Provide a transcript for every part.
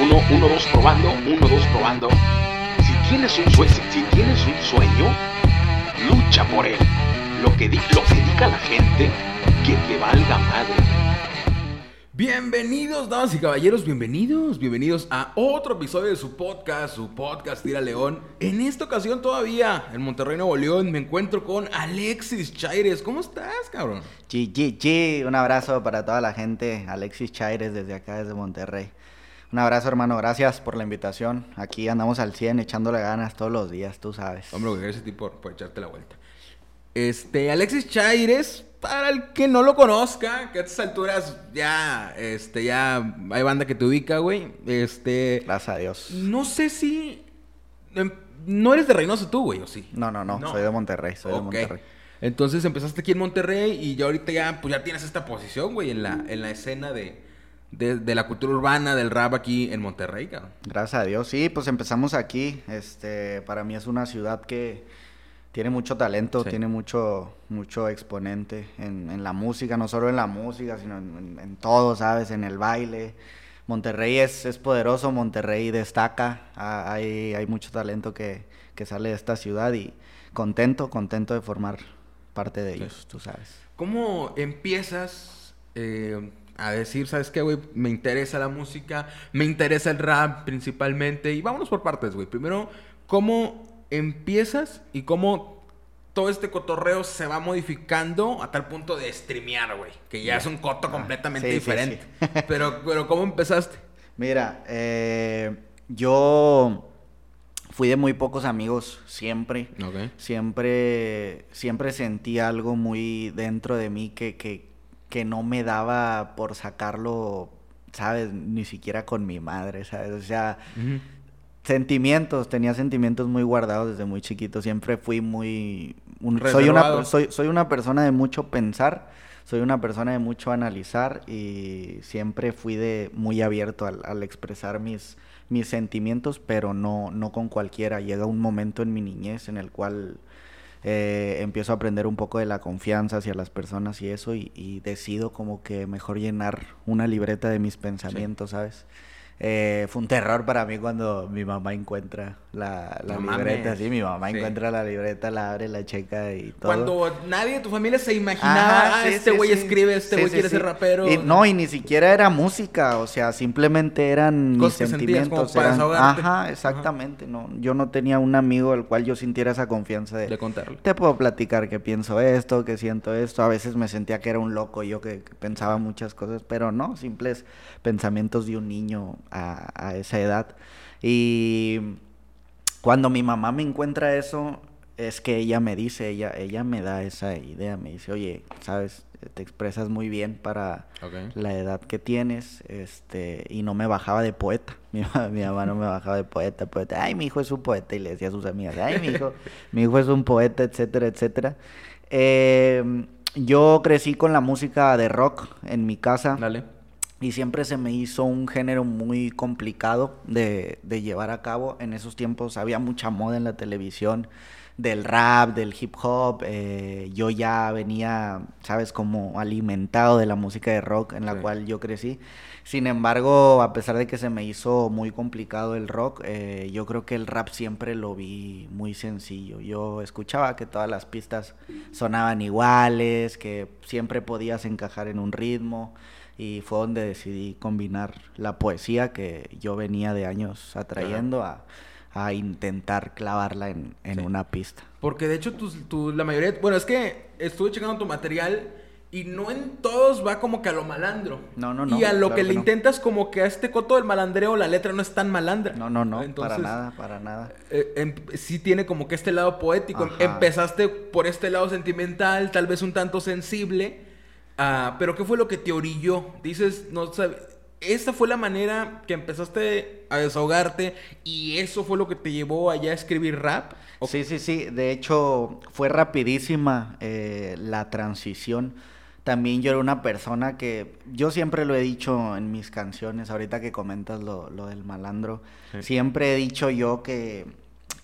Uno, uno, dos, probando. Uno, dos, probando. Si tienes un sueño, si tienes un sueño, lucha por él. Lo que, di- lo que diga la gente, que te valga madre. Bienvenidos, damas y caballeros, bienvenidos, bienvenidos a otro episodio de su podcast, su podcast Tira León. En esta ocasión todavía, en Monterrey, Nuevo León, me encuentro con Alexis Chaires. ¿Cómo estás, cabrón? G, G, G. Un abrazo para toda la gente. Alexis Chaires desde acá, desde Monterrey. Un abrazo, hermano. Gracias por la invitación. Aquí andamos al 100 echándole ganas todos los días, tú sabes. Hombre, gracias a ti por, por echarte la vuelta. Este, Alexis Chaires, para el que no lo conozca, que a estas alturas ya, este, ya hay banda que te ubica, güey. Este, Gracias a Dios. no sé si... em, No eres de Reynosa tú, güey, ¿o sí? No, no, no. Soy de Monterrey. Soy de Ok. Monterrey. Entonces empezaste aquí en Monterrey y ya ahorita ya, pues ya tienes esta posición, güey, en la, en la escena de, de, de la cultura urbana, del rap aquí en Monterrey, cabrón. Gracias a Dios. Sí, pues empezamos aquí. Este, para mí es una ciudad que tiene mucho talento, Sí. tiene mucho, mucho exponente en, en la música, no solo en la música, sino en, todo, ¿sabes? En el baile. Monterrey es, es poderoso, Monterrey destaca, ah, hay, hay mucho talento que, que sale de esta ciudad y contento, contento de formar parte de ellos, tú sabes. ¿Cómo empiezas eh, a decir, sabes qué, güey? Me interesa la música, me interesa el rap principalmente. Y vámonos por partes, güey. Primero, ¿cómo empiezas y cómo todo este cotorreo se va modificando a tal punto de streamear, güey? Que ya es un coto completamente sí, sí, diferente. sí. Pero, pero, ¿cómo empezaste? Mira, eh, yo fui de muy pocos amigos siempre. Siempre, siempre sentí algo muy dentro de mí que, que, que no me daba por sacarlo, ¿sabes? Ni siquiera con mi madre, ¿sabes? O sea, sentimientos, tenía sentimientos muy guardados desde muy chiquito. Siempre fui muy... un- soy, una, soy, soy una persona de mucho pensar, soy una persona de mucho analizar y siempre fui de muy abierto al, al expresar mis, mis sentimientos, pero no, no con cualquiera. Llega un momento en mi niñez en el cual eh, empiezo a aprender un poco de la confianza hacia las personas y eso y, y decido como que mejor llenar una libreta de mis pensamientos, ¿sabes? Eh, fue un terror para mí cuando mi mamá encuentra la, la No libreta, mames. sí, mi mamá Sí. encuentra la libreta, la abre, la checa y todo. Cuando nadie de tu familia se imaginaba, Ajá, "Ah, este güey sí. escribe, este güey quiere ser rapero. Y, no, y ni siquiera era música, o sea, simplemente eran mis Cosas sentías sentimientos. eran-. Ajá, exactamente. No, yo no tenía un amigo al cual yo sintiera esa confianza de, De contarle. te puedo platicar que pienso esto, que siento esto. A veces me sentía que era un loco yo que, que pensaba muchas cosas, pero no, simples pensamientos de un niño a, a esa edad. Y cuando mi mamá me encuentra eso, es que ella me dice, ella, ella me da esa idea, me dice, oye, sabes, te expresas muy bien para la edad que tienes, este, y no me bajaba de poeta. Mi, mi mamá no me bajaba de poeta, poeta. Ay, mi hijo es un poeta, y le decía a sus amigas, ay, mi hijo, mi hijo es un poeta, etcétera, etcétera. Eh, yo crecí con la música de rock en mi casa Dale. Y siempre se me hizo un género muy complicado de, de llevar a cabo. En esos tiempos había mucha moda en la televisión del rap, del hip hop. eh, yo ya venía, sabes, como alimentado de la música de rock en la Sí. cual yo crecí. Sin embargo, a pesar de que se me hizo muy complicado el rock, eh, yo creo que el rap siempre lo vi muy sencillo. Yo escuchaba que todas las pistas sonaban iguales, que siempre podías encajar en un ritmo y fue donde decidí combinar la poesía que yo venía de años atrayendo a, a intentar clavarla en, en Sí. una pista. Porque de hecho, tus, tu- la mayoría. Bueno, es que estuve checando tu material y no en todos va como que a lo malandro. No, no, no, Y a lo claro que que le no. intentas, como que a este coto del malandreo, la letra no es tan malandra. No, no, no, para nada, para nada. eh, em- sí tiene como que este lado poético. Em- Ajá. Empezaste por este lado sentimental, tal vez un tanto sensible. Ah, pero ¿qué fue lo que te orilló? Dices, no sabes. Esta fue la manera que empezaste a desahogarte y eso fue lo que te llevó allá a escribir rap. ¿O Sí, sí, sí. De hecho, fue rapidísima eh, la transición. También yo era una persona que, yo siempre lo he dicho en mis canciones, ahorita que comentas lo, lo del malandro, Sí. siempre he dicho yo que,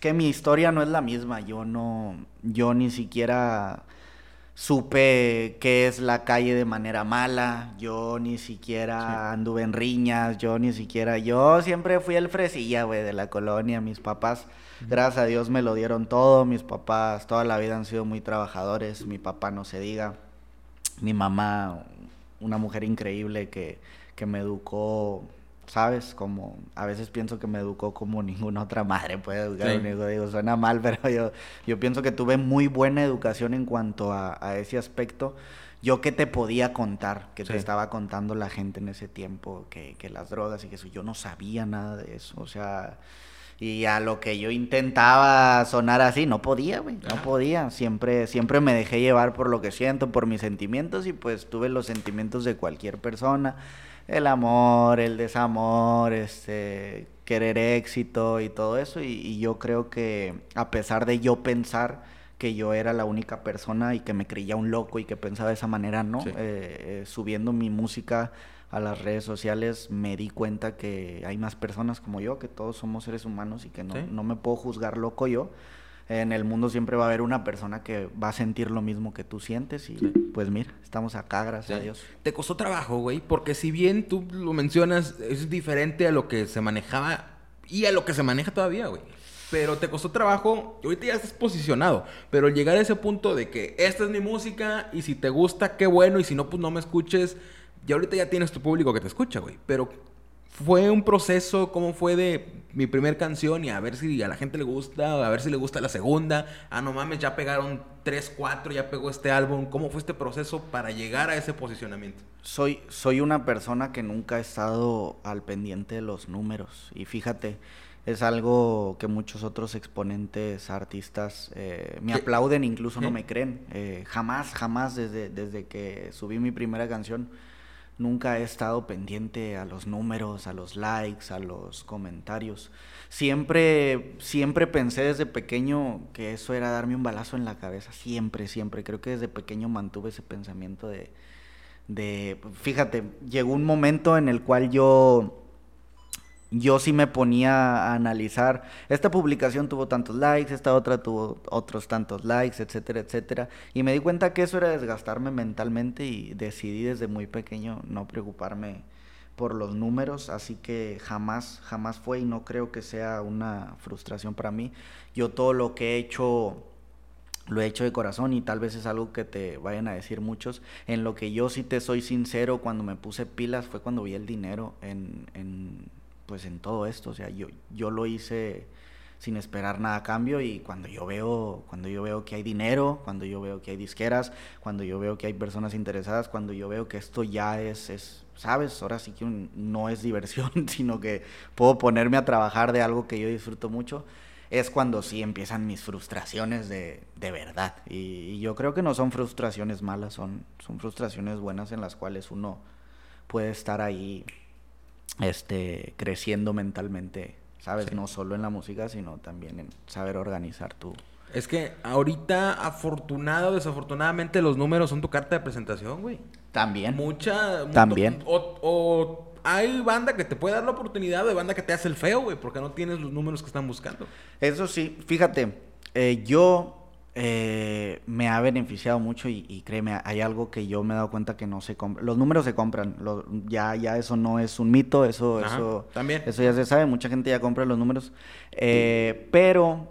que mi historia no es la misma. Yo no, yo ni siquiera supe qué es la calle de manera mala, yo ni siquiera anduve en riñas, yo ni siquiera, yo siempre fui el fresilla, güey, de la colonia, mis papás, gracias a Dios me lo dieron todo, mis papás toda la vida han sido muy trabajadores, mi papá no se diga, mi mamá, una mujer increíble que, que me educó ¿sabes? Como a veces pienso que me educó como ninguna otra madre puede educar a un hijo. Digo, suena mal, pero yo, yo pienso que tuve muy buena educación en cuanto a, ese aspecto. Yo que te podía contar, que te estaba contando la gente en ese tiempo, que, que las drogas y que eso, yo no sabía nada de eso. O sea, y a lo que yo intentaba sonar así, no podía, güey, no podía. Siempre, siempre me dejé llevar por lo que siento, por mis sentimientos y pues tuve los sentimientos de cualquier persona el amor, el desamor, este, querer éxito y todo eso. Y, yo creo que a pesar de yo pensar que yo era la única persona y que me creía un loco y que pensaba de esa manera, ¿no? Eh, eh, subiendo mi música a las redes sociales me di cuenta que hay más personas como yo, que todos somos seres humanos y que no, no me puedo juzgar loco yo en el mundo siempre va a haber una persona que va a sentir lo mismo que tú sientes y pues mira, estamos acá, gracias a Dios. Te costó trabajo, güey, porque si bien tú lo mencionas, es diferente a lo que se manejaba y a lo que se maneja todavía, güey. Pero te costó trabajo, y ahorita ya estás posicionado, pero llegar a ese punto de que esta es mi música y si te gusta, qué bueno, y si no, pues no me escuches, y ahorita ya tienes tu público que te escucha, güey. Pero fue un proceso, ¿cómo fue de mi primer canción y a ver si a la gente le gusta, a ver si le gusta la segunda? Ah, no mames, ya pegaron tres, cuatro, ya pegó este álbum. ¿Cómo fue este proceso para llegar a ese posicionamiento? Soy, soy una persona que nunca ha estado al pendiente de los números y fíjate, es algo que muchos otros exponentes, artistas, eh, me aplauden, incluso no me creen. Eh, jamás, jamás desde, desde que subí mi primera canción Nunca he estado pendiente a los números, a los likes, a los comentarios. Siempre, siempre pensé desde pequeño que eso era darme un balazo en la cabeza. Siempre, siempre. Creo que desde pequeño mantuve ese pensamiento de, de fíjate, llegó un momento en el cual yo yo sí me ponía a analizar, esta publicación tuvo tantos likes, esta otra tuvo otros tantos likes, etcétera, etcétera. Y me di cuenta que eso era desgastarme mentalmente y decidí desde muy pequeño no preocuparme por los números, así que jamás, jamás fue y no creo que sea una frustración para mí. Yo todo lo que he hecho lo he hecho de corazón y tal vez es algo que te vayan a decir muchos. En lo que yo sí te soy sincero, cuando me puse pilas fue cuando vi el dinero en, en pues en todo esto, o sea, yo, yo lo hice sin esperar nada a cambio y cuando yo veo cuando yo veo que hay dinero, cuando yo veo que hay disqueras, cuando yo veo que hay personas interesadas, cuando yo veo que esto ya es, es sabes, ahora sí que no es diversión, sino que puedo ponerme a trabajar de algo que yo disfruto mucho, es cuando sí empiezan mis frustraciones de, de verdad. Y, y, yo creo que no son frustraciones malas, son, son frustraciones buenas en las cuales uno puede estar ahí este, creciendo mentalmente, ¿sabes? No solo en la música, sino también en saber organizar tu... Es que ahorita, afortunado o desafortunadamente, los números son tu carta de presentación, güey. También. Mucha... También. O, hay banda que te puede dar la oportunidad de banda que te hace el feo, güey, porque no tienes los números que están buscando. Eso sí, fíjate, eh, yo eh, me ha beneficiado mucho y, créeme, hay algo que yo me he dado cuenta que no se compra. Los números se compran, ya, ya eso no es un mito, eso, eso, también. eso ya se sabe, mucha gente ya compra los números, eh, pero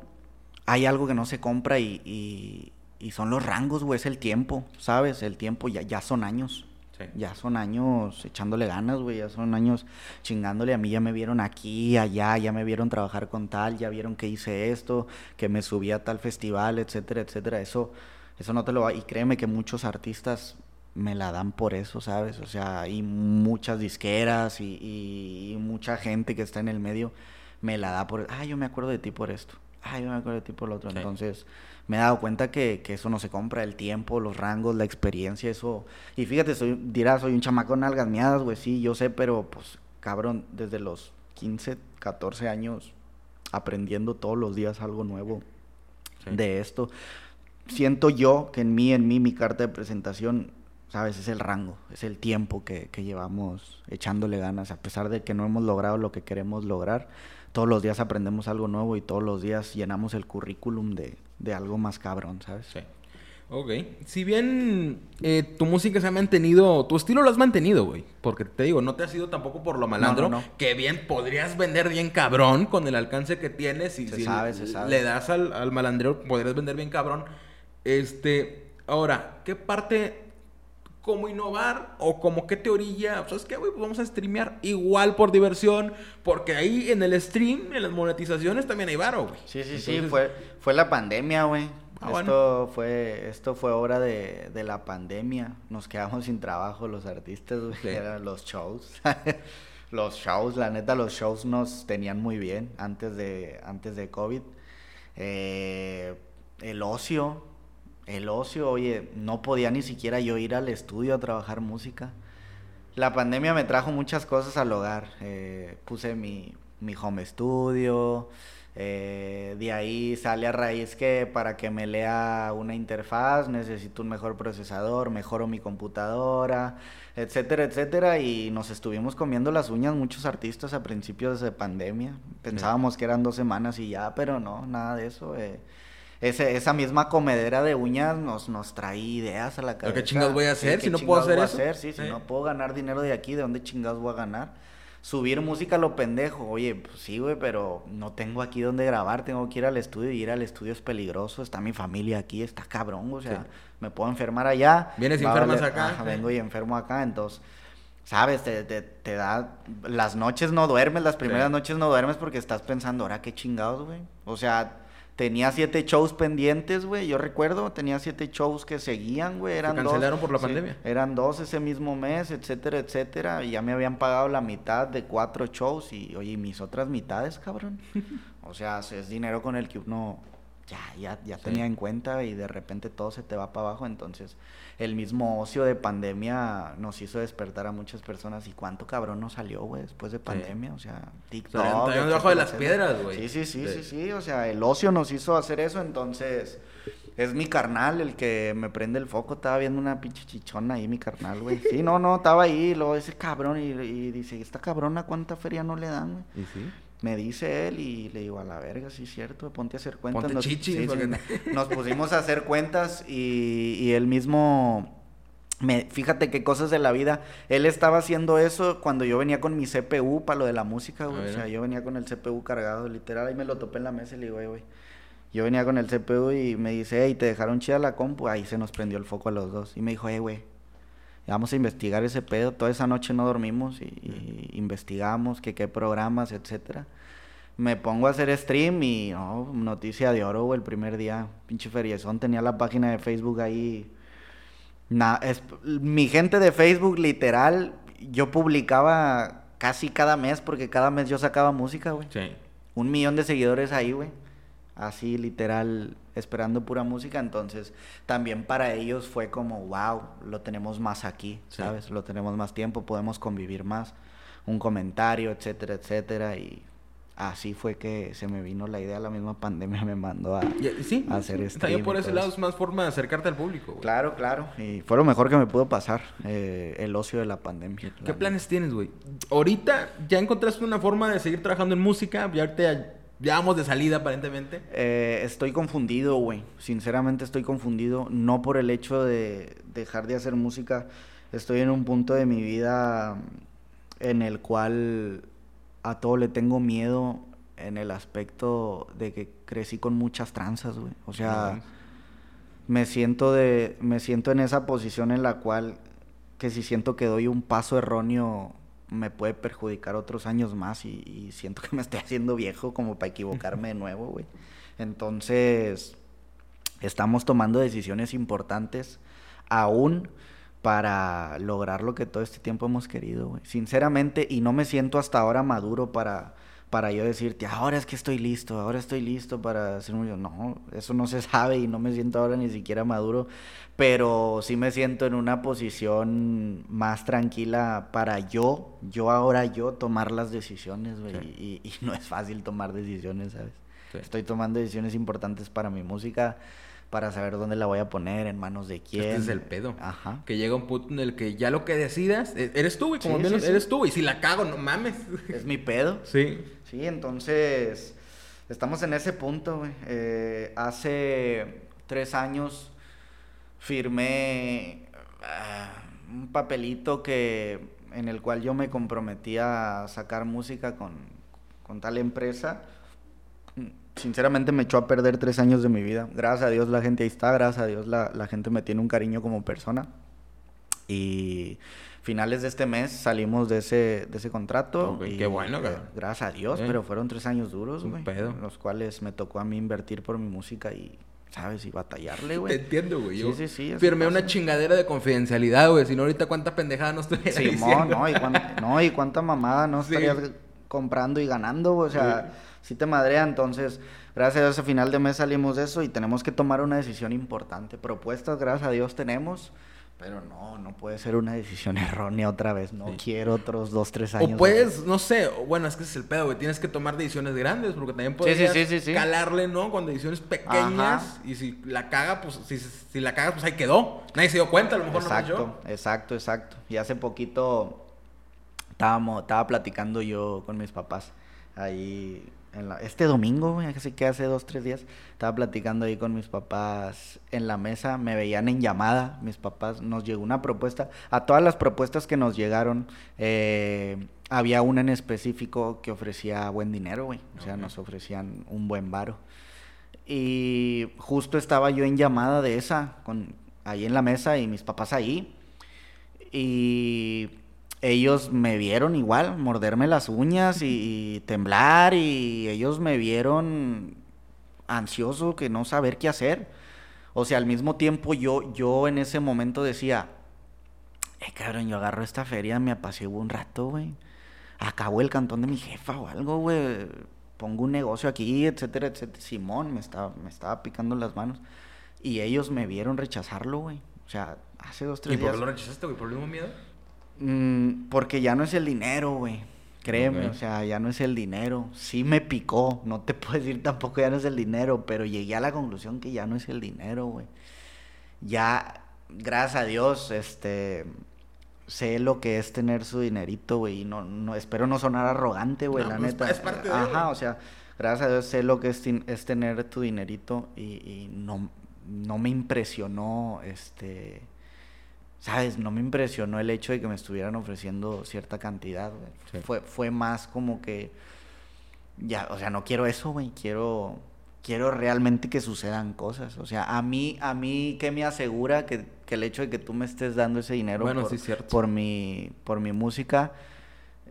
hay algo que no se compra y, y, son los rangos, güey, es el tiempo, ¿sabes? El tiempo ya, ya son años. Ya son años echándole ganas, güey, ya son años chingándole. A mí ya me vieron aquí, allá, ya me vieron trabajar con tal, ya vieron que hice esto, que me subí a tal festival, etcétera, etcétera. Eso, eso no te lo va. Y créeme que muchos artistas me la dan por eso, ¿sabes? O sea, hay muchas disqueras y, mucha gente que está en el medio me la da por, ah, yo me acuerdo de ti por esto, ah, yo me acuerdo de ti por lo otro. Entonces, me he dado cuenta que, eso no se compra, el tiempo, los rangos, la experiencia, eso. Y fíjate, soy, dirás, soy un chamaco en algas miadas, güey, sí, yo sé, pero pues, cabrón, desde los 15, 14 años, aprendiendo todos los días algo nuevo de esto. Siento yo que en mí, en mí, mi carta de presentación, sabes, es el rango, es el tiempo que, que llevamos echándole ganas, a pesar de que no hemos logrado lo que queremos lograr todos los días aprendemos algo nuevo y todos los días llenamos el currículum de, de algo más cabrón, ¿sabes? Sí. Ok. Si bien eh, tu música se ha mantenido, tu estilo lo has mantenido, güey. Porque te digo, no te has ido tampoco por lo malandro. No, no, no. Que bien podrías vender bien cabrón con el alcance que tienes. Y Se si sabe, se sabe. le das al, al malandreo, podrías vender bien cabrón. Este, ahora, ¿qué parte, cómo innovar o como qué te orilla? ¿Sabes qué, güey? Pues vamos a streamear igual por diversión. Porque ahí en el stream, en las monetizaciones, también hay varo, güey. Sí, sí, sí, fue, fue la pandemia, güey. Ah, esto, fue, esto fue obra de, de la pandemia. Nos quedamos sin trabajo los artistas, güey. Sí. Eran los shows. los shows, la neta, los shows nos tenían muy bien antes de, antes de COVID. Eh, el ocio, el ocio, oye, no podía ni siquiera yo ir al estudio a trabajar música. La pandemia me trajo muchas cosas al hogar. Eh, puse mi, mi home studio. eh, de ahí sale a raíz que para que me lea una interfaz necesito un mejor procesador, mejoro mi computadora, etcétera, etcétera. Y nos estuvimos comiendo las uñas muchos artistas a principios de pandemia. Pensábamos que eran dos semanas y ya, pero no, nada de eso. eh. Ese- esa misma comedera de uñas nos, nos trae ideas a la ¿Pero cabeza. qué chingados voy a hacer ¿qué si no puedo hacer eso? hacer? Sí, si Sí. no puedo ganar dinero de aquí, ¿de dónde chingados voy a ganar? Subir música a lo pendejo. Oye, pues sí, güey, pero no tengo aquí donde grabar. Tengo que ir al estudio y ir al estudio es peligroso. Está mi familia aquí, está cabrón. O sea, me puedo enfermar allá. Vienes y enfermas valer- acá, Ajá, vengo y enfermo acá. Entonces, ¿sabes? Te, te, te da... Las noches no duermes, las primeras Sí. noches no duermes porque estás pensando, ahora qué chingados, güey. O sea... Tenía siete shows pendientes, güey. Yo recuerdo, tenía siete shows que seguían, güey. Eran dos. cancelaron por la Sí, pandemia. eran dos ese mismo mes, etcétera, etcétera. Y ya me habían pagado la mitad de cuatro shows. Y, oye, ¿y mis otras mitades, cabrón? o sea, es dinero con el que uno ya, ya, ya Sí. tenía en cuenta y de repente todo se te va para abajo. Entonces, el mismo ocio de pandemia nos hizo despertar a muchas personas. ¿Y cuánto cabrón nos salió, güey, después de pandemia? O sea, TikTok. Salían- salían debajo de las piedras, güey. Sí, sí, sí, Sí. sí, sí. O sea, el ocio nos hizo hacer eso. Entonces, es mi carnal el que me prende el foco. Estaba viendo una pinche chichona ahí, mi carnal, güey. Sí, no, no, estaba ahí. y Luego ese cabrón y, y dice, ¿esta cabrona cuánta feria no le dan, güey? ¿Y sí? Me dice él y le digo, a la verga, sí es cierto, ponte a hacer cuentas. Ponte chichis, sí, sí, porque- no- nos pusimos a hacer cuentas y, y él mismo, me, fíjate qué cosas de la vida. Él estaba haciendo eso cuando yo venía con mi CPU para lo de la música, güey. O sea, yo venía con el CPU cargado, literal, ahí me lo topé en la mesa y le digo, "Ey, güey. Yo venía con el CPU y me dice, hey, ¿te dejaron chida la compu? Ahí se nos prendió el foco a los dos. Y me dijo, hey, güey, vamos a investigar ese pedo. Toda esa noche no dormimos y, y investigamos que qué programas, etcétera. Me pongo a hacer stream y no, noticia de oro, güey, el primer día. Pinche feriezón, tenía la página de Facebook ahí. Na- es- mi gente de Facebook, literal, yo publicaba casi cada mes porque cada mes yo sacaba música, güey. Sí. Un millón de seguidores ahí, güey. Así, literal, esperando pura música. Entonces, también para ellos fue como, wow, lo tenemos más aquí, Sí. ¿sabes? Lo tenemos más tiempo, podemos convivir más. Un comentario, etcétera, etcétera. Y así fue que se me vino la idea. La misma pandemia me mandó a, sí, a hacer stream. También por ese lado es más forma de acercarte al público, güey. Claro, claro. Y fue lo mejor que me pudo pasar, eh, el ocio de la pandemia. ¿Qué la planes tienes, güey? Ahorita ya encontraste una forma de seguir trabajando en música. Ya ahorita ya vamos de salida, aparentemente. Eh, estoy confundido, güey. Sinceramente estoy confundido. No por el hecho de dejar de hacer música. Estoy en un punto de mi vida en el cual a todo le tengo miedo en el aspecto de que crecí con muchas tranzas, güey. O sea, me siento de me siento en esa posición en la cual que si siento que doy un paso erróneo me puede perjudicar otros años más y, siento que me estoy haciendo viejo como para equivocarme de nuevo, güey. Entonces, estamos tomando decisiones importantes aún para lograr lo que todo este tiempo hemos querido, güey. Sinceramente, y no me siento hasta ahora maduro para, para yo decirte, ahora es que estoy listo, ahora estoy listo para hacer un... No, eso no se sabe y no me siento ahora ni siquiera maduro, pero sí me siento en una posición más tranquila para yo, yo ahora yo tomar las decisiones, güey. Sí. Y, y no es fácil tomar decisiones, ¿sabes? Sí. Estoy tomando decisiones importantes para mi música, para saber dónde la voy a poner, en manos de quién. Este es el pedo. Ajá. Que llega un punto en el que ya lo que decidas, e- eres tú, güey. Como Sí, sí, sí. eres tú, güey. Si la cago, no mames. Es mi pedo. Sí. Sí, entonces estamos en ese punto, güey. Eh, hace tres años firmé ah, un papelito que en el cual yo me comprometía a sacar música con, con tal empresa. Sinceramente me echó a perder tres años de mi vida. Gracias a Dios la gente ahí está, gracias a Dios la, la gente me tiene un cariño como persona. Y finales de este mes salimos de ese, de ese contrato. Y, qué bueno, eh, cabrón. Gracias a Dios, Eh. pero fueron tres años duros, güey. Los cuales me tocó a mí invertir por mi música y, ¿sabes? Y batallarle, Te güey. entiendo, güey. Sí, sí, sí, Firmé una chingadera de confidencialidad, güey. Si no, ahorita cuánta pendejada no estuviera Simón, diciendo. ¿no? ¿Y cuánta, no, y cuánta mamada no Sí. estarías comprando y ganando? O sea, sí te madrea. Entonces, gracias a Dios, a final de mes salimos de eso y tenemos que tomar una decisión importante. Propuestas, gracias a Dios, tenemos. Pero no, no puede ser una decisión errónea otra vez. No Sí. quiero otros dos, tres años. O puedes, no sé, bueno, es que ese es el pedo, güey. Tienes que tomar decisiones grandes, porque también Sí, sí, sí, calarle, ¿no? Con decisiones pequeñas. Ajá. Y si la caga, pues, si, si la cagas, pues ahí quedó. Nadie se dio cuenta, a lo mejor no Exacto, yo. exacto, exacto. Y hace poquito estábamos, estaba platicando yo con mis papás ahí en la- este domingo, así que hace dos, tres días, estaba platicando ahí con mis papás en la mesa, me veían en llamada, mis papás, nos llegó una propuesta, a todas las propuestas que nos llegaron, eh, había una en específico que ofrecía buen dinero, güey, o sea, nos ofrecían un buen varo. Y justo estaba yo en llamada de esa, con, ahí en la mesa y mis papás ahí. Y ellos me vieron igual, morderme las uñas y, y temblar y ellos me vieron ansioso que no saber qué hacer. O sea, al mismo tiempo yo, yo en ese momento decía, eh, cabrón, yo agarro esta feria, me apaciguo un rato, güey. Acabo el cantón de mi jefa o algo, güey. Pongo un negocio aquí, etcétera, etcétera. Simón me estaba, me estaba picando las manos. Y ellos me vieron rechazarlo, güey. O sea, hace dos, ¿Y tres por qué días. lo rechazaste, güey? ¿Por el mismo miedo? Mm, porque ya no es el dinero, güey. Créeme, o sea, ya no es el dinero. Sí me picó, no te puedo decir tampoco ya no es el dinero, pero llegué a la conclusión que ya no es el dinero, güey. Ya, gracias a Dios, este, sé lo que es tener su dinerito, güey, y no, no, espero no sonar arrogante, güey, No, la pues, neta. es parte de, Ajá, o sea, gracias a Dios sé lo que es, es tener tu dinerito y, y no, no me impresionó, este... ¿Sabes? No me impresionó el hecho de que me estuvieran ofreciendo cierta cantidad, güey. Sí. Fue, fue más como que... Ya, o sea, no quiero eso, güey. Quiero, quiero realmente que sucedan cosas. O sea, a mí, a mí, ¿qué me asegura que, que el hecho de que tú me estés dando ese dinero Bueno, por, sí, cierto. por mi, por mi música,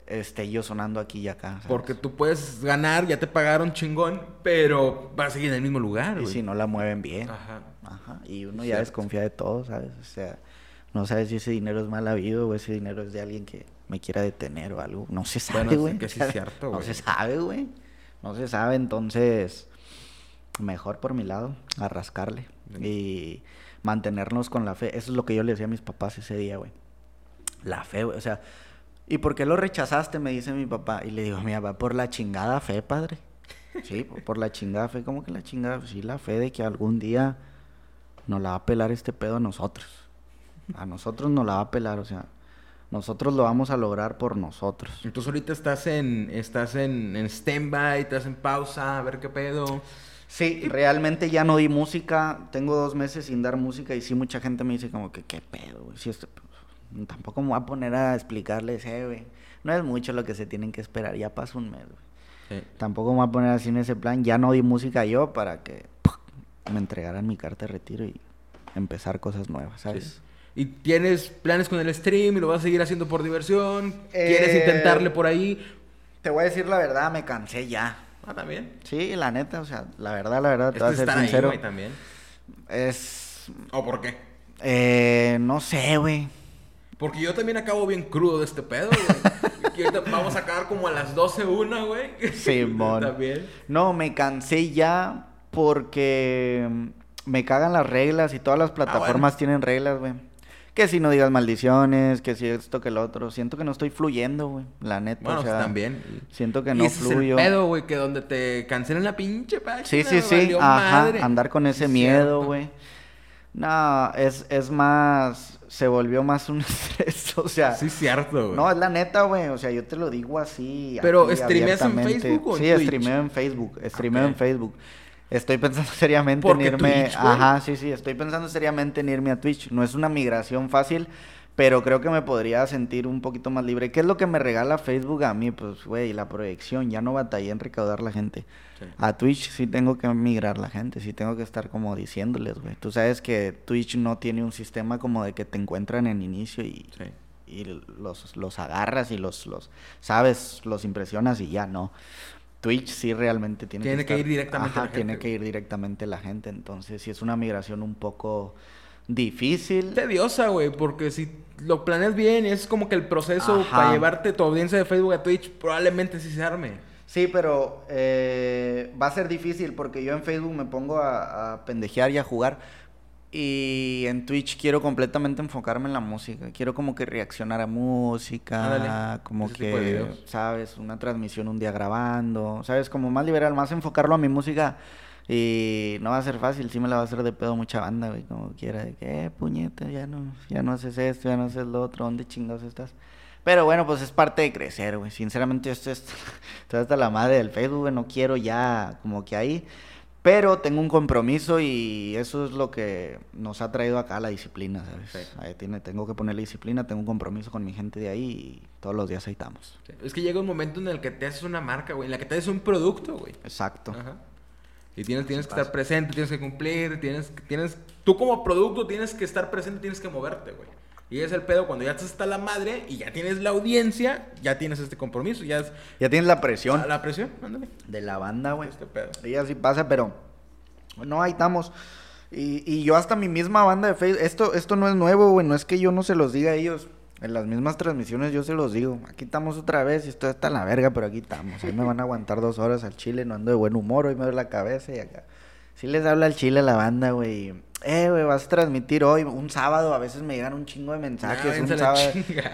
esté yo sonando aquí y acá? ¿sabes? Porque tú puedes ganar, ya te pagaron chingón, pero vas a seguir en el mismo lugar, Y güey. si no la mueven bien. Ajá. Ajá, y uno ya Cierto. desconfía de todo, ¿sabes? O sea, no sabes si ese dinero es mal habido o ese dinero es de alguien que me quiera detener o algo. No se sabe, Bueno, sí güey. que sí No se sabe, güey. No se sabe, entonces, mejor por mi lado, a rascarle. Y mantenernos con la fe. Eso es lo que yo le decía a mis papás ese día, güey. La fe, güey. O sea, ¿y por qué lo rechazaste? Me dice mi papá. Y le digo, mi papá, por la chingada fe, padre. Sí, por- por la chingada fe. ¿Cómo que la chingada? Sí, la fe de que algún día nos la va a pelar este pedo a nosotros. A nosotros nos la va a pelar, o sea, nosotros lo vamos a lograr por nosotros. Entonces ahorita estás en, estás en, en stand-by, estás en pausa, a ver qué pedo. Sí, realmente ya no di música, tengo dos meses sin dar música y sí mucha gente me dice como que qué pedo, güey. Si esto- tampoco me voy a poner a explicarles, eh, güey. No es mucho lo que se tienen que esperar, ya pasó un mes, güey. Sí. Tampoco me voy a poner así en ese plan, ya no di música yo para que me entregaran mi carta de retiro y empezar cosas nuevas, ¿sabes? Sí. ¿Y tienes planes con el stream y lo vas a seguir haciendo por diversión? Eh, ¿Quieres intentarle por ahí? Te voy a decir la verdad, me cansé ya. Ah, también. Sí, la neta, o sea, la verdad, la verdad, te voy a es ser ahí, sincero. güey, también. es. ¿O por qué? Eh, no sé, güey. Porque yo también acabo bien crudo de este pedo, güey. Vamos a acabar como a las 12 una, güey. Simón. también. No, me cansé ya porque me cagan las reglas y todas las plataformas bueno. tienen reglas, güey. Que si no digas maldiciones, que si esto, que lo otro. Siento que no estoy fluyendo, güey. La neta, Bueno, o sea, también. Siento que no ese fluyo. Es el pedo, güey, que donde te cancelan la pinche página. Sí, sí, sí. Ajá, madre. andar con ese miedo, güey. No, es, es más, se volvió más un estrés, o sea. Sí, cierto, güey. No, es la neta, güey. O sea, yo te lo digo así. Pero, ¿streameas en. Facebook o en Sí, streameo en Facebook. Streameo Ok. en Facebook. Estoy pensando seriamente Porque en irme. Twitch. Ajá, sí, sí. Estoy pensando seriamente en irme a Twitch. No es una migración fácil, pero creo que me podría sentir un poquito más libre. ¿Qué es lo que me regala Facebook a mí? Pues, güey, la proyección. Ya no batallé en recaudar la gente. Sí. A Twitch sí tengo que migrar la gente, sí tengo que estar como diciéndoles, güey. Tú sabes que Twitch no tiene un sistema como de que te encuentran en inicio y, Sí. y los, los agarras y los, los, sabes, los impresionas y ya no. Twitch sí realmente tiene, Tiene que estar- ir directamente Ajá, la gente, tiene que ir directamente la gente. Entonces, sí es una migración un poco difícil. Tediosa, güey, porque si lo planeas bien, es como que el proceso Ajá. para llevarte tu audiencia de Facebook a Twitch probablemente sí se arme. Sí, pero eh, va a ser difícil porque yo en Facebook me pongo a, a pendejear y a jugar. Y en Twitch quiero completamente enfocarme en la música. Quiero como que reaccionar a música, Ándale, como ese que. ¿sabes? Una transmisión un día grabando, ¿sabes? Como más liberal, más enfocarlo a mi música. Y no va a ser fácil, sí me la va a hacer de pedo mucha banda, güey, como quiera. De que, eh, puñeta, ya no, ya no haces esto, ya no haces lo otro, ¿dónde chingados estás? Pero bueno, pues es parte de crecer, güey. Sinceramente, yo estoy, estoy hasta la madre del Facebook, güey. No quiero ya como que ahí. Pero tengo un compromiso y eso es lo que nos ha traído acá la disciplina, ¿sabes? Sí. Ahí tiene, tengo que ponerle disciplina, tengo un compromiso con mi gente de ahí y todos los días ahí estamos. Es que llega un momento en el que te haces una marca, güey, en la que te haces un producto, güey. Exacto. Ajá. Y tienes, tienes que estar presente, tienes que cumplir, tienes, tienes, tú como producto tienes que estar presente, tienes que moverte, güey. Y es el pedo cuando ya estás hasta la madre y ya tienes la audiencia, ya tienes este compromiso, ya es Ya tienes la presión la presión, ándale. de la banda, güey. Este pedo. Y así pasa, pero no, ahí estamos. Y, y yo hasta mi misma banda de Facebook, esto, esto no es nuevo, güey, no es que yo no se los diga a ellos. En las mismas transmisiones yo se los digo. Aquí estamos otra vez y esto está en la verga, pero aquí estamos. Ahí me van a aguantar dos horas al chile, no ando de buen humor, hoy me duele la cabeza y acá. Sí les habla al chile a la banda, güey. Eh, güey, vas a transmitir hoy, un sábado, a veces me llegan un chingo de mensajes, Ya, un sábado.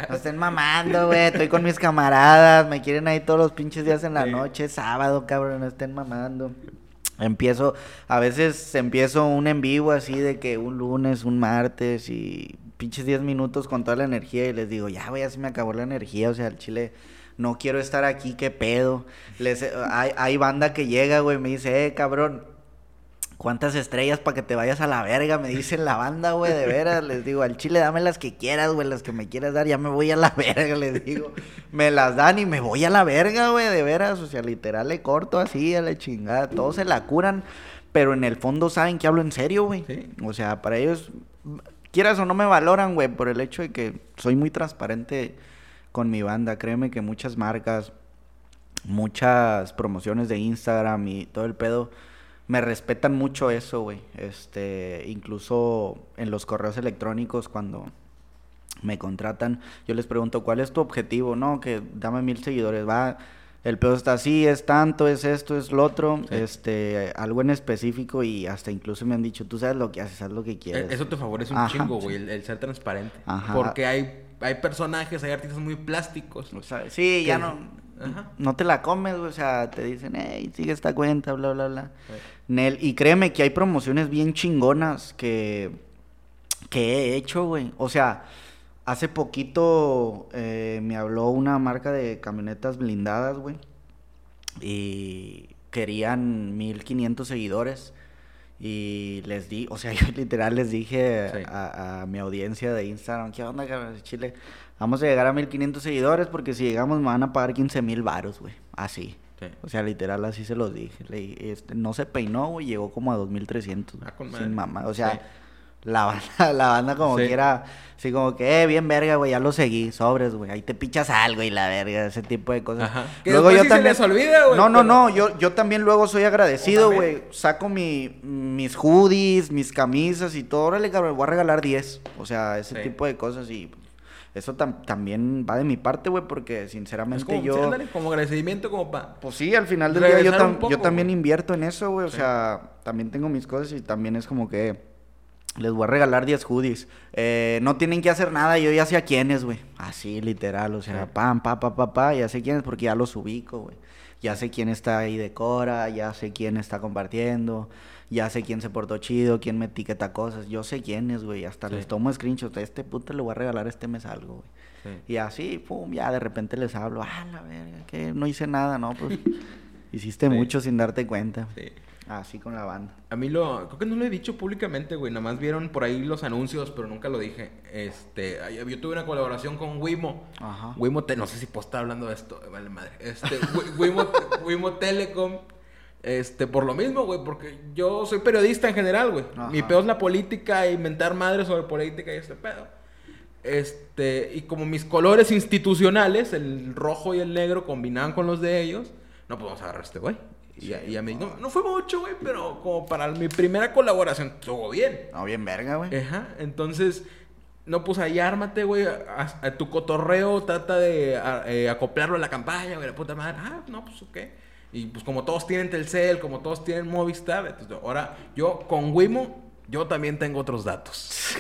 No estén mamando, güey, estoy con mis camaradas, me quieren ahí todos los pinches días en la Sí. noche, sábado, cabrón, no estén mamando. Empiezo, a veces empiezo un en vivo así de que un lunes, un martes y pinches 10 minutos con toda la energía y les digo, ya, güey, ya se me acabó la energía, o sea, el chile, no quiero estar aquí, qué pedo. Les, hay, hay banda que llega, güey, me dice, eh, cabrón, ¿Cuántas estrellas para que te vayas a la verga? Me dicen la banda, güey, de veras. Les digo, al chile dame las que quieras, güey, las que me quieras dar. Ya me voy a la verga, les digo. Me las dan y me voy a la verga, güey, de veras. O sea, literal le corto así a la chingada. Todos se la curan, pero en el fondo saben que hablo en serio, güey. Sí. O sea, para ellos, quieras o no me valoran, güey, por el hecho de que soy muy transparente con mi banda. Créeme que muchas marcas, muchas promociones de Instagram y todo el pedo me respetan mucho eso, güey. Este, incluso en los correos electrónicos cuando me contratan, yo les pregunto, ¿cuál es tu objetivo? No, que dame mil seguidores, va. El pedo está así, es tanto, es esto, es lo otro, Sí. este, algo en específico y hasta incluso me han dicho, tú sabes lo que haces, haz lo que quieres. Eso te favorece un Ajá, chingo, sí. güey, el, el ser transparente. Ajá. Porque hay, hay personajes, hay artistas muy plásticos. O sea, sí, ya no, Ajá. no te la comes, güey, o sea, te dicen, hey, sigue esta cuenta, bla, bla, bla. Sí. Nel, y créeme que hay promociones bien chingonas que, que he hecho, güey. O sea, hace poquito eh, me habló una marca de camionetas blindadas, güey. Y querían 1500 seguidores. Y les di, o sea, yo literal les dije Sí. a, a mi audiencia de Instagram, ¿qué onda, cabrón? Chile? Vamos a llegar a 1500 seguidores porque si llegamos me van a pagar 15 mil varos, güey. Así. Sí. O sea, literal, así se los dije. Le- este, no se peinó, güey, llegó como a 2300. Ah, con sin mamá. O sea, Sí. la banda, la banda como Sí. quiera, así como que, eh, bien verga, güey, ya lo seguí, sobres, güey. Ahí te pichas algo y la verga, ese tipo de cosas. Ajá. Que después sí se les olvida, güey, No, no, pero- no, yo, yo también luego soy agradecido, también. güey. Saco mi, mis hoodies, mis camisas y todo. Órale, cabrón, voy a regalar 10. O sea, ese Sí. tipo de cosas y eso tam- también va de mi parte, güey, porque Es sinceramente como, yo... sí, ándale, como agradecimiento, como pa... Pues sí, al final del día yo, tam- poco, yo también güey. invierto en eso, güey. O Sí. sea, también tengo mis cosas y también es como que les voy a regalar 10 hoodies. Eh, no tienen que hacer nada, yo ya sé a quiénes, güey. Así, literal, o sea, Sí. pam, pa, pa, pa, pa, ya sé quiénes porque ya los ubico, güey. Ya sé quién está ahí de Cora, ya sé quién está compartiendo, ya sé quién se portó chido, quién me etiqueta cosas. Yo sé quiénes, güey. Hasta Sí. les tomo screenshots. Este puto le voy a regalar este mes algo, güey. Sí. Y así, pum, ya de repente les hablo, ah, la verga, que no hice nada, ¿no? Pues hiciste mucho sin darte cuenta. Sí. Así con la banda. A mí lo, creo que no lo he dicho públicamente, güey, nada más vieron por ahí los anuncios, pero nunca lo dije. Este, yo tuve una colaboración con Wimo. Ajá. Wimo, te- no sé si puedo estar hablando de esto, vale madre. Este, Wi- Wimo, Wimo Telecom, este, por lo mismo, güey, porque yo soy periodista en general, güey. Mi peor es la política, inventar madres sobre política y este pedo. Este, y como mis colores institucionales, el rojo y el negro, combinaban con los de ellos, no podemos agarrar a este güey. Y, ya- ya me no, no fue mucho, güey, pero como para mi primera colaboración estuvo bien. No, bien verga, güey. Ajá, entonces, no, pues ahí ármate, güey, a, a tu cotorreo, trata de a- eh, acoplarlo a la campaña, güey, la puta madre. Ah, no, pues ok. Y pues como todos tienen Telcel, como todos tienen Movistar, entonces ahora yo con Wimo, yo también tengo otros datos.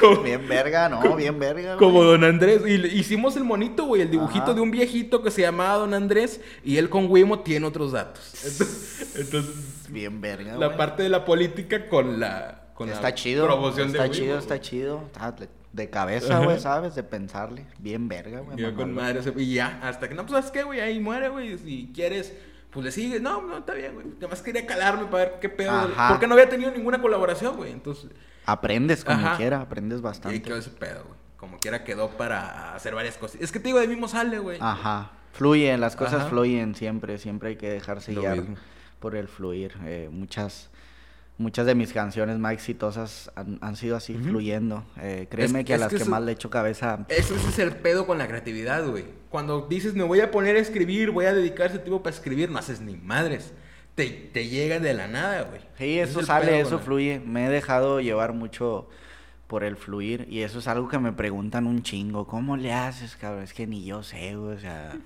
como, Bien verga, no, bien verga, güey. como Don Andrés, y le- hicimos el monito, güey, el dibujito Ajá. de un viejito que se llamaba Don Andrés, y él con Wimo tiene otros datos. Entonces, entonces, Bien verga, la güey. parte de la política con la con Está la chido. promoción está de chido, Wimo, está güey. chido. Está de- de cabeza, güey, ¿sabes? De pensarle. Bien verga, güey. Yo con madre se- y ya hasta que no pues sabes qué güey ahí muere güey si quieres pues le sigues no no está bien güey además quería calarme para ver qué pedo Ajá. porque no había tenido ninguna colaboración güey entonces Aprendes como Ajá. quiera, aprendes y bastante. quedó ese pedo güey como quiera quedó para hacer varias cosas es que te digo de mismo sale güey Ajá. Fluyen, las cosas Ajá. fluyen siempre, siempre hay que dejarse Lo guiar mismo. por el fluir. Eh, muchas, muchas de mis canciones más exitosas han, han sido así, fluyendo. Eh, créeme Es- que a las que que, eso- más le echo cabeza... Eso ese es el pedo con la creatividad, güey. Cuando dices, me voy a poner a escribir, voy a dedicar ese tiempo para escribir, no haces ni madres. Te, te llegan de la nada, güey. Sí, eso es sale, eso fluye. Me he dejado llevar mucho por el fluir y eso es algo que me preguntan un chingo. ¿Cómo le haces, cabrón? Es que ni yo sé, güey. O sea,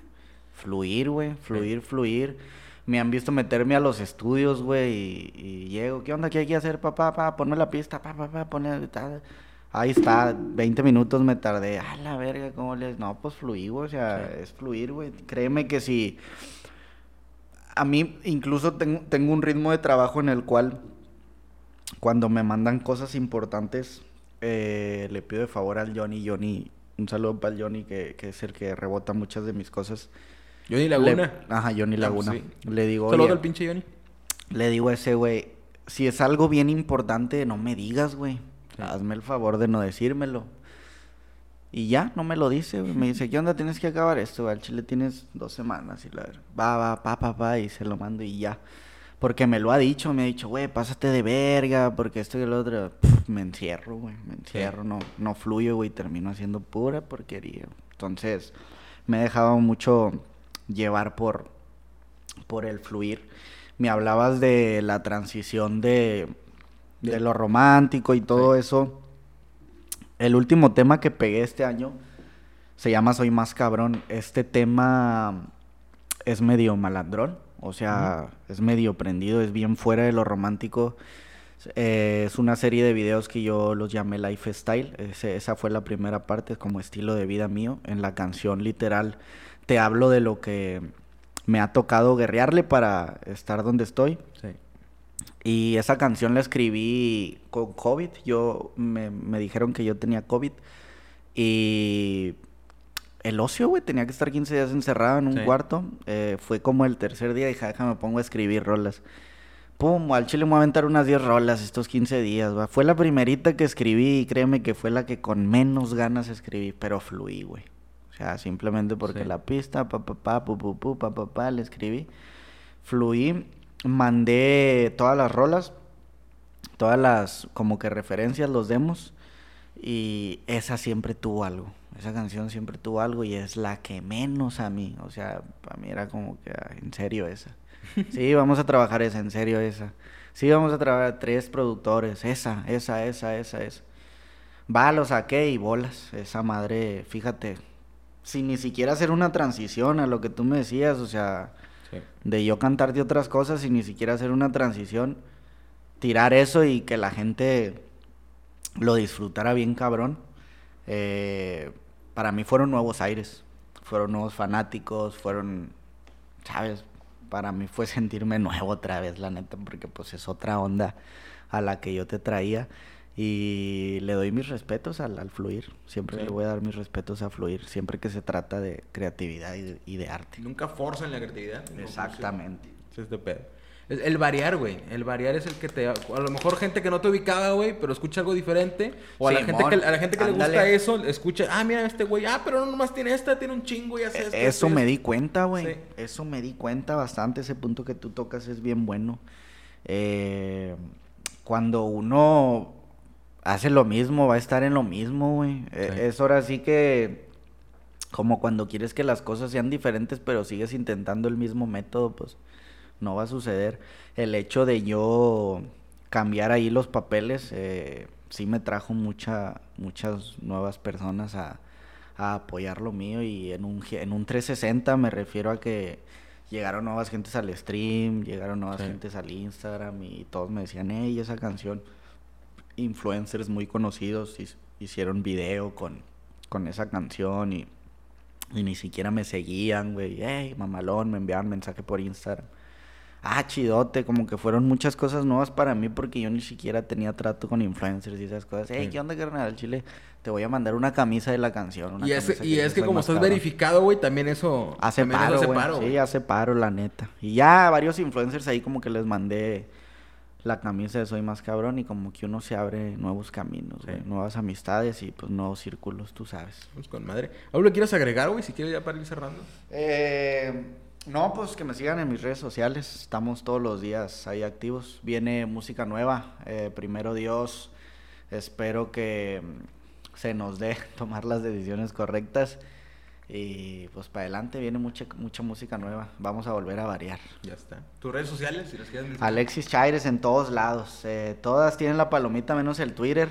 fluir, güey. Fluir, fluir. Me han visto meterme a los estudios, güey, y, y llego. ¿Qué onda? ¿Qué hay que hacer, papá? Pa, ponme la pista, papá, pa, ponme... ta". Ahí está, 20 minutos me tardé. A la verga, ¿cómo le...? No, pues fluir, güey. O sea, Sí. es fluir, güey. Créeme que si... A mí incluso tengo, tengo un ritmo de trabajo en el cual cuando me mandan cosas importantes, eh, le pido de favor al Johnny. Johnny, un saludo para el Johnny, que, que es el que rebota muchas de mis cosas. Johnny Le- Laguna. ajá, Johnny Ah, pues Laguna. sí. Le digo, Saludos al pinche Johnny. le digo a ese güey, si es algo bien importante, no me digas, güey. Sí. Hazme el favor de no decírmelo. Y ya, no me lo dice, güey. Me dice, ¿qué onda? Tienes que acabar esto, güey. Al chile tienes dos semanas. Y la va, va, pa, pa, pa. Y se lo mando y ya. Porque me lo ha dicho, me ha dicho, güey, pásate de verga, porque esto y el otro. Pff, me encierro, güey. Me encierro, no, no fluyo, güey. Termino haciendo pura porquería. Entonces, me he dejado mucho llevar por, por el fluir. Me hablabas de la transición de, de lo romántico y todo eso. El último tema que pegué este año se llama Soy más cabrón. Este tema es medio malandrón, o sea, es medio prendido, es bien fuera de lo romántico. Eh, es una serie de videos que yo los llamé Lifestyle. Ese- esa fue la primera parte, como estilo de vida mío. En la canción literal te hablo de lo que me ha tocado guerrearle para estar donde estoy. Sí. Y esa canción la escribí con COVID. Yo me, me dijeron que yo tenía COVID. Y el ocio, güey, tenía que estar 15 días encerrado en un Sí. cuarto. Eh, fue como el tercer día dije, déjame pongo a escribir rolas. Pum, al chile me voy a aventar unas 10 rolas estos 15 días, va. Fue la primerita que escribí y créeme que fue la que con menos ganas escribí, pero fluí, güey. Sea, simplemente porque Sí. la pista, pa, pa, pa, pu, pu, pu, pa, pa, pa, le escribí. Fluí, mandé todas las rolas, todas las como que referencias, los demos. Y esa siempre tuvo algo. Esa canción siempre tuvo algo y es la que menos a mí. O sea, para mí era como que, en serio esa. Sí, vamos a trabajar esa, en serio esa. Sí, vamos a trabajar tres productores. Esa, esa, esa, esa, esa. Va, lo saqué y bolas. Esa madre, fíjate. Sin ni siquiera hacer una transición a lo que tú me decías, o sea, Sí. de yo cantarte otras cosas sin ni siquiera hacer una transición, tirar eso y que la gente lo disfrutara bien cabrón. eh, para mí fueron nuevos aires, fueron nuevos fanáticos, fueron, ¿sabes? Para mí fue sentirme nuevo otra vez, la neta, porque pues es otra onda a la que yo te traía. Y le doy mis respetos al, al fluir. Siempre Sí. le voy a dar mis respetos a fluir. Siempre que se trata de creatividad y de, y de arte. Nunca forzan la creatividad. Exactamente. Sí, este pedo. El, variar, güey. El variar es el que te... A lo mejor gente que no te ubicaba, güey, pero escucha algo diferente. O a la gente que, a la gente que le gusta eso, escucha... Ah, mira este güey. Ah, pero no nomás tiene esta, tiene un chingo y hace esto. E-, Eso esto, me esto. di cuenta, güey. Sí. Eso me di cuenta bastante. Ese punto que tú tocas es bien bueno. Eh, cuando uno hace lo mismo, va a estar en lo mismo, güey. Sí. Es ahora sí que como cuando quieres que las cosas sean diferentes, pero sigues intentando el mismo método, pues no va a suceder. El hecho de yo cambiar ahí los papeles, eh, sí me trajo mucha, muchas nuevas personas a, a apoyar lo mío y en un, en un 360 me refiero a que llegaron nuevas gentes al stream, llegaron nuevas Sí. gentes al Instagram y todos me decían, hey, esa canción, influencers muy conocidos hicieron video con, con esa canción y, y ni siquiera me seguían, güey, hey, mamalón, me enviaban mensaje por Instagram. Ah, chidote, como que fueron muchas cosas nuevas para mí porque yo ni siquiera tenía trato con influencers y esas cosas. Hey, Sí. ¿qué onda, carnal? Al Chile, te voy a mandar una camisa de la canción. una Y es, que como estás verificado, güey, también eso... Hace también eso paro, hace güey. paro, Sí, hace paro, la neta. Y ya varios influencers ahí como que les mandé la camisa de Soy Más Cabrón y como que uno se abre nuevos caminos, güey, Sí. nuevas amistades y pues nuevos círculos, tú sabes. Vamos con madre. ¿Algo quieres agregar, güey? Si quieres ya para ir cerrando. Eh, no, pues que me sigan en mis redes sociales. Estamos todos los días ahí activos. Viene música nueva. eh, primero Dios, espero que mm, se nos dé tomar las decisiones correctas. Y pues para adelante viene mucha, mucha música nueva. Vamos a volver a variar. Ya está. ¿Tus redes sociales? Si las. Alexis Chaires en todos lados. eh, todas tienen la palomita menos el Twitter.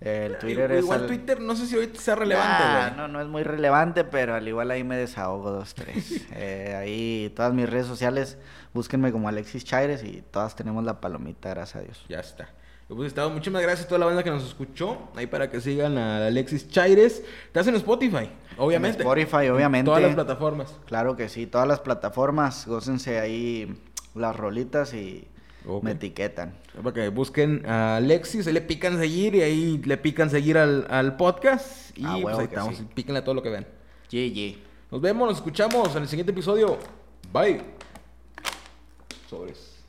El Twitter Igual es... Igual al- Twitter, no sé si ahorita sea relevante, no, no es muy relevante, pero al igual ahí me desahogo dos, tres. Eh, ahí todas mis redes sociales, búsquenme como Alexis Chaires y todas tenemos la palomita, gracias a Dios. Ya está. Pues estado, muchísimas gracias a toda la banda que nos escuchó. Ahí para que sigan a Alexis Chaires. Estás en Spotify, obviamente. En Spotify, En obviamente. todas las plataformas. Claro que sí, todas las plataformas, gócense ahí las rolitas y me etiquetan. Para que busquen a Alexis, ahí le pican seguir y ahí le pican seguir al, al podcast. Y Ah, pues ahí estamos. sí. Píquenle a todo lo que vean. GG. Nos vemos, nos escuchamos en el siguiente episodio. Bye. Sobres.